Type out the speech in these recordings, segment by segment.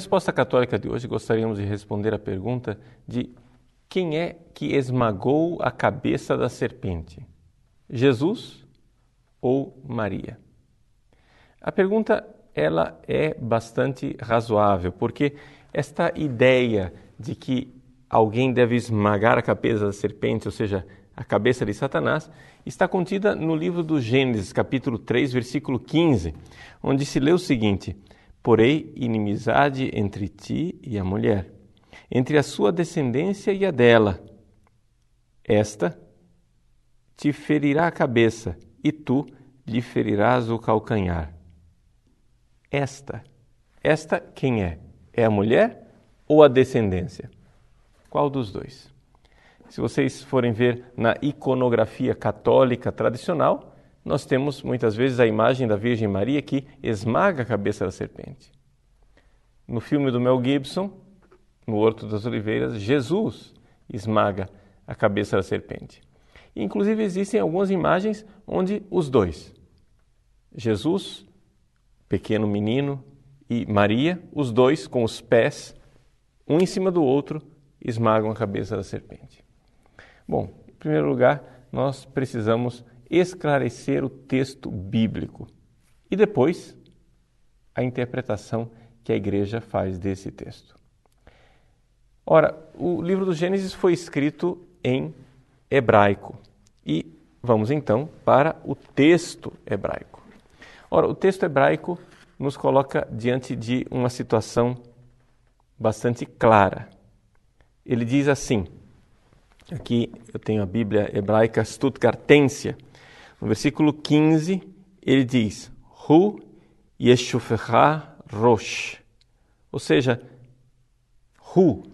Resposta Católica de hoje, gostaríamos de responder a pergunta de quem é que esmagou a cabeça da serpente? Jesus ou Maria? A pergunta ela é bastante razoável, porque esta ideia de que alguém deve esmagar a cabeça da serpente, ou seja, a cabeça de Satanás, está contida no livro do Gênesis, capítulo 3, versículo 15, onde se lê o seguinte: Porém, inimizade entre ti e a mulher, entre a sua descendência e a dela. Esta te ferirá a cabeça, e tu lhe ferirás o calcanhar. Esta, esta quem é? É a mulher ou a descendência? Qual dos dois? Se vocês forem ver na iconografia católica tradicional, nós temos muitas vezes a imagem da Virgem Maria que esmaga a cabeça da serpente. No filme do Mel Gibson, no Horto das Oliveiras, Jesus esmaga a cabeça da serpente. Inclusive existem algumas imagens onde os dois, Jesus, pequeno menino, e Maria, os dois com os pés, um em cima do outro, esmagam a cabeça da serpente. Bom, em primeiro lugar, nós precisamos esclarecer o texto bíblico e depois a interpretação que a igreja faz desse texto. Ora, o livro do Gênesis foi escrito em hebraico e vamos então para o texto hebraico. Ora, o texto hebraico nos coloca diante de uma situação bastante clara. Ele diz assim: Aqui eu tenho a Bíblia hebraica Stuttgartensia. No versículo 15, ele diz: Hu yeshufecha rosh. Ou seja, Hu,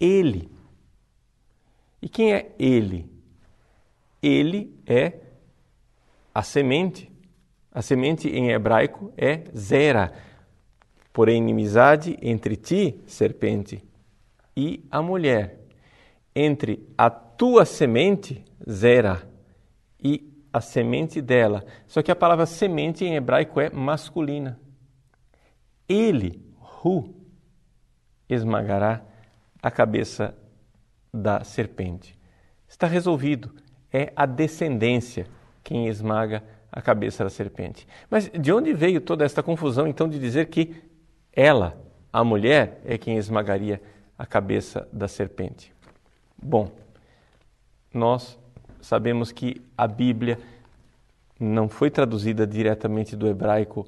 ele. E quem é ele? Ele é a semente. A semente em hebraico é Zera. Porém, inimizade entre ti, serpente, e a mulher entre a tua semente, Zera, e a semente dela. Só que a palavra semente em hebraico é masculina. Ele, Hu, esmagará a cabeça da serpente. Está resolvido. É a descendência quem esmaga a cabeça da serpente. Mas de onde veio toda esta confusão, então, de dizer que ela, a mulher, é quem esmagaria a cabeça da serpente? Bom, nós sabemos que a Bíblia não foi traduzida diretamente do hebraico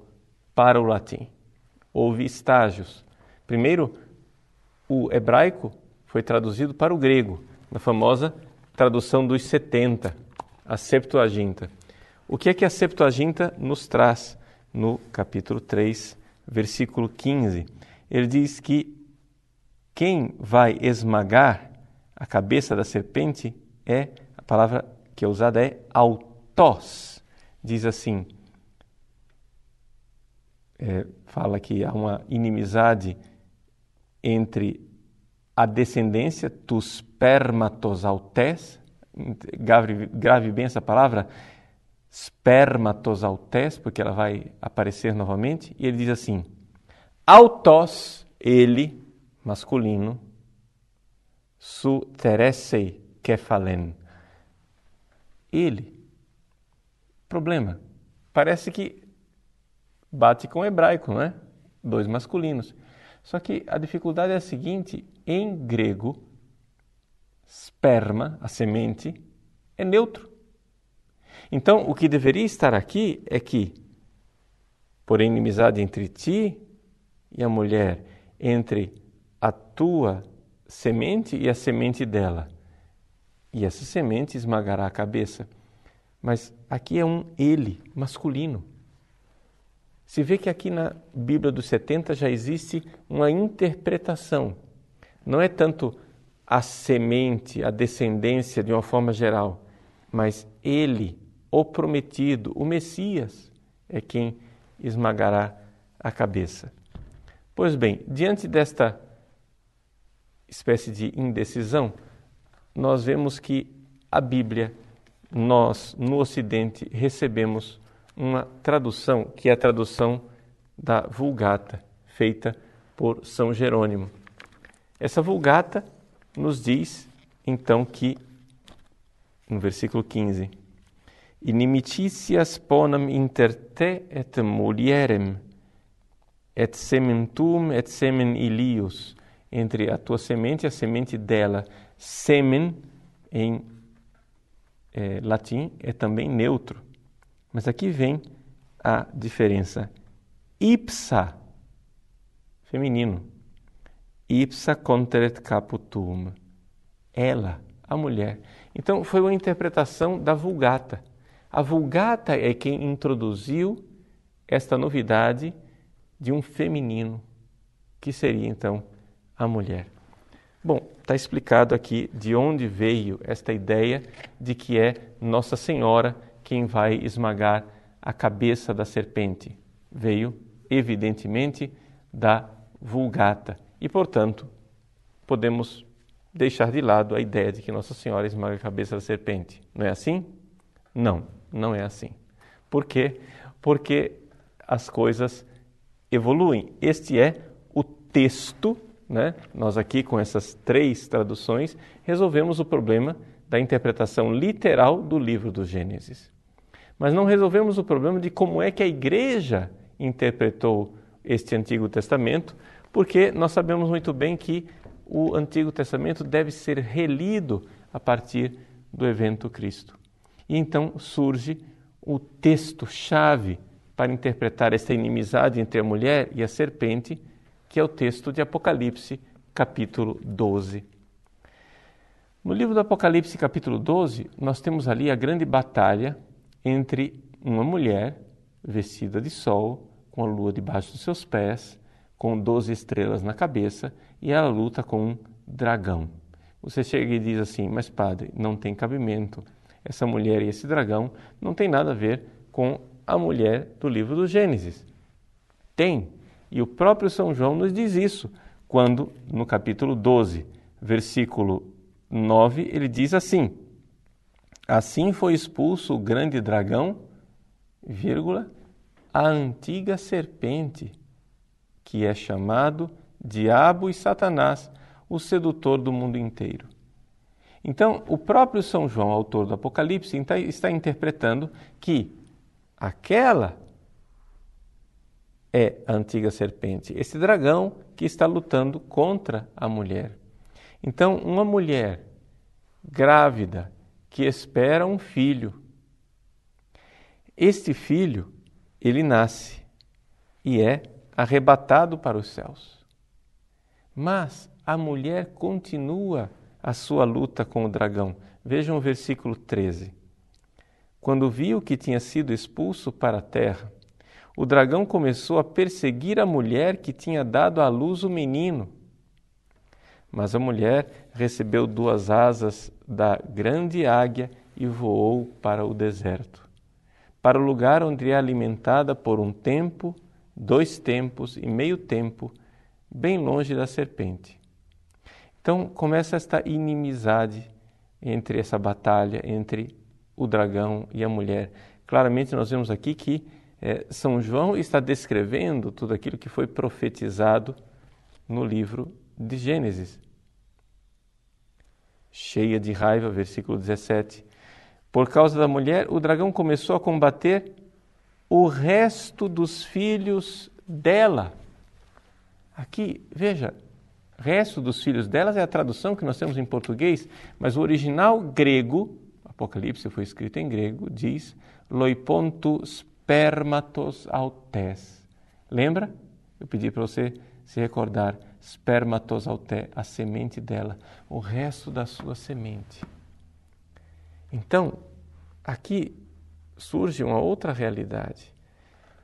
para o latim. Houve estágios. Primeiro, o hebraico foi traduzido para o grego, na famosa tradução dos 70, a Septuaginta. O que é que a Septuaginta nos traz no capítulo 3, versículo 15? Ele diz que quem vai esmagar a cabeça da serpente é, palavra que é usada é autos. Diz assim, é, fala que há uma inimizade entre a descendência dos spermatosautes, grave, grave bem essa palavra, spermatosautes, porque ela vai aparecer novamente, e ele diz assim: autos, ele, masculino, su teressei kefalen. Ele. Problema. Parece que bate com o hebraico, não é? Dois masculinos. Só que a dificuldade é a seguinte: em grego, sperma, a semente, é neutro. Então, o que deveria estar aqui é que, por inimizade entre ti e a mulher, entre a tua semente e a semente dela. E essa semente esmagará a cabeça. Mas aqui é um ele masculino. Se vê que aqui na Bíblia dos 70 já existe uma interpretação. Não é tanto a semente, a descendência de uma forma geral, mas ele, o prometido, o Messias, é quem esmagará a cabeça. Pois bem, diante desta espécie de indecisão, nós vemos que a Bíblia, nós no Ocidente recebemos uma tradução que é a tradução da Vulgata, feita por São Jerônimo. Essa Vulgata nos diz então que, no versículo 15, Inimicitias ponam inter te et mulierem, et sementum et semen ilius, entre a tua semente e a semente dela. Semen, em é, latim, é também neutro. Mas aqui vem a diferença. Ipsa, feminino. Ipsa conteret caputum. Ela, a mulher. Então, foi uma interpretação da Vulgata. A Vulgata é quem introduziu esta novidade de um feminino, que seria então a mulher. Bom, está explicado aqui de onde veio esta ideia de que é Nossa Senhora quem vai esmagar a cabeça da serpente. Veio, evidentemente, da Vulgata. E, portanto, podemos deixar de lado a ideia de que Nossa Senhora esmaga a cabeça da serpente. Não é assim? Não. Não é assim. Por quê? Porque as coisas evoluem. Este é o texto, né? Nós aqui com essas três traduções resolvemos o problema da interpretação literal do livro do Gênesis. Mas não resolvemos o problema de como é que a igreja interpretou este Antigo Testamento, porque nós sabemos muito bem que o Antigo Testamento deve ser relido a partir do evento Cristo. E então surge o texto-chave para interpretar esta inimizade entre a mulher e a serpente, que é o texto de Apocalipse, capítulo 12. No livro do Apocalipse, capítulo 12, nós temos ali a grande batalha entre uma mulher vestida de sol, com a lua debaixo dos seus pés, com doze estrelas na cabeça, e ela luta com um dragão. Você chega e diz assim: Mas, padre, não tem cabimento essa mulher e esse dragão não tem nada a ver com a mulher do livro do Gênesis. Tem. E o próprio São João nos diz isso, quando no capítulo 12, versículo 9, ele diz assim: Assim foi expulso o grande dragão, vírgula, a antiga serpente, que é chamado Diabo e Satanás, o sedutor do mundo inteiro. Então, o próprio São João, autor do Apocalipse, está interpretando que aquela é a antiga serpente, esse dragão que está lutando contra a mulher. Então, uma mulher grávida que espera um filho, este filho, ele nasce e é arrebatado para os céus. Mas a mulher continua a sua luta com o dragão. Vejam o versículo 13. Quando viu que tinha sido expulso para a terra, o dragão começou a perseguir a mulher que tinha dado à luz o menino. Mas a mulher recebeu duas asas da grande águia e voou para o deserto, para o lugar onde é alimentada por um tempo, dois tempos e meio tempo, bem longe da serpente. Então começa esta inimizade entre essa batalha entre o dragão e a mulher. Claramente nós vemos aqui que é, São João está descrevendo tudo aquilo que foi profetizado no livro de Gênesis. Cheia de raiva, versículo 17. Por causa da mulher, o dragão começou a combater o resto dos filhos dela. Aqui, veja, resto dos filhos delas é a tradução que nós temos em português, mas o original grego, Apocalipse foi escrito em grego, diz loipontu spermatos autes. Lembra? Eu pedi para você se recordar, spermatos aute, a semente dela, o resto da sua semente. Então, aqui surge uma outra realidade.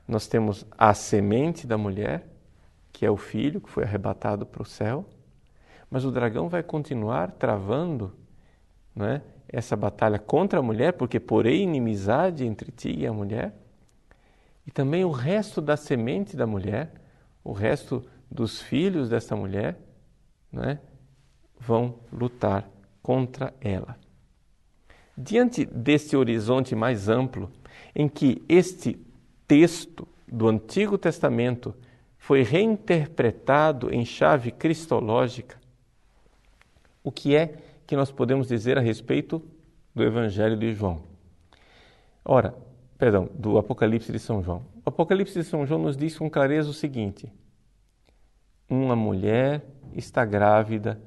Nós temos a semente da mulher, que é o filho que foi arrebatado para o céu, mas o dragão vai continuar travando não é, essa batalha contra a mulher, porque porém inimizade entre ti e a mulher, e também o resto da semente da mulher, o resto dos filhos dessa mulher, não é, vão lutar contra ela. Diante deste horizonte mais amplo, em que este texto do Antigo Testamento foi reinterpretado em chave cristológica, o que é que nós podemos dizer a respeito do Evangelho de João? Ora, perdão, do Apocalipse de São João. O Apocalipse de São João nos diz com clareza o seguinte: uma mulher está grávida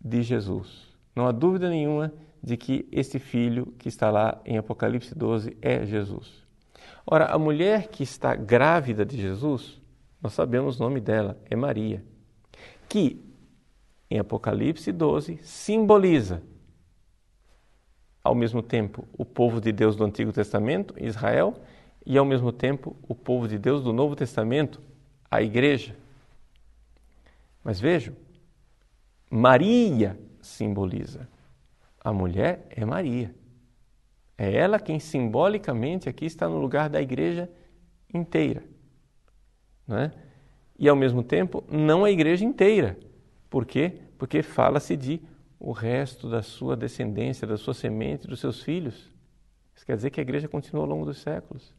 de Jesus. Não há dúvida nenhuma de que este filho que está lá em Apocalipse 12 é Jesus. Ora, a mulher que está grávida de Jesus, nós sabemos o nome dela, é Maria, que em Apocalipse 12 simboliza ao mesmo tempo o povo de Deus do Antigo Testamento, Israel, e ao mesmo tempo o povo de Deus do Novo Testamento, a igreja. Mas vejam, Maria simboliza. A mulher é Maria. É ela quem simbolicamente aqui está no lugar da igreja inteira. Não é? E ao mesmo tempo, não a igreja inteira. Por quê? Porque fala-se de o resto da sua descendência, da sua semente, dos seus filhos. Isso quer dizer que a igreja continua ao longo dos séculos.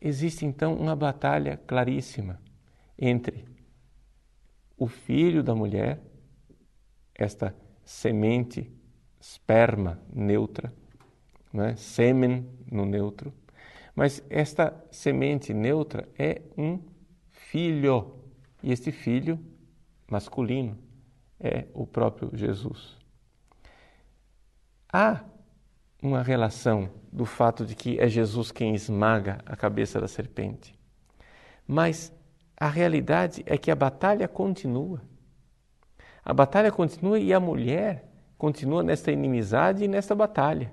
Existe então uma batalha claríssima entre o filho da mulher, esta semente, esperma neutra, né? sêmen no neutro, mas esta semente neutra é um filho, e este filho masculino é o próprio Jesus. Há uma relação do fato de que é Jesus quem esmaga a cabeça da serpente. Mas a realidade é que a batalha continua. A batalha continua e a mulher continua nesta inimizade e nesta batalha.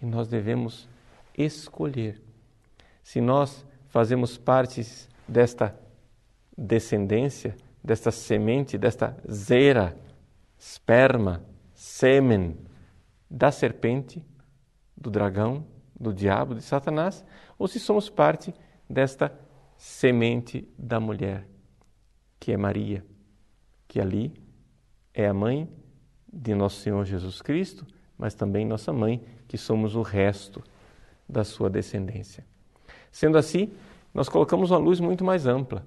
E nós devemos escolher. Se nós fazemos parte desta descendência, desta semente, desta zera, esperma, sêmen da serpente, do dragão, do diabo, de Satanás, ou se somos parte desta semente da mulher, que é Maria, que ali é a mãe de nosso Senhor Jesus Cristo, mas também nossa mãe, que somos o resto da sua descendência. Sendo assim, nós colocamos uma luz muito mais ampla.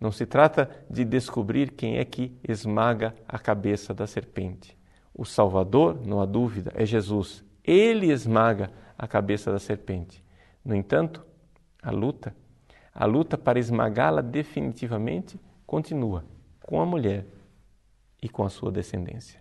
Não se trata de descobrir quem é que esmaga a cabeça da serpente. O Salvador, não há dúvida, é Jesus. Ele esmaga a cabeça da serpente. No entanto, a luta a luta para esmagá-la definitivamente continua com a mulher e com a sua descendência.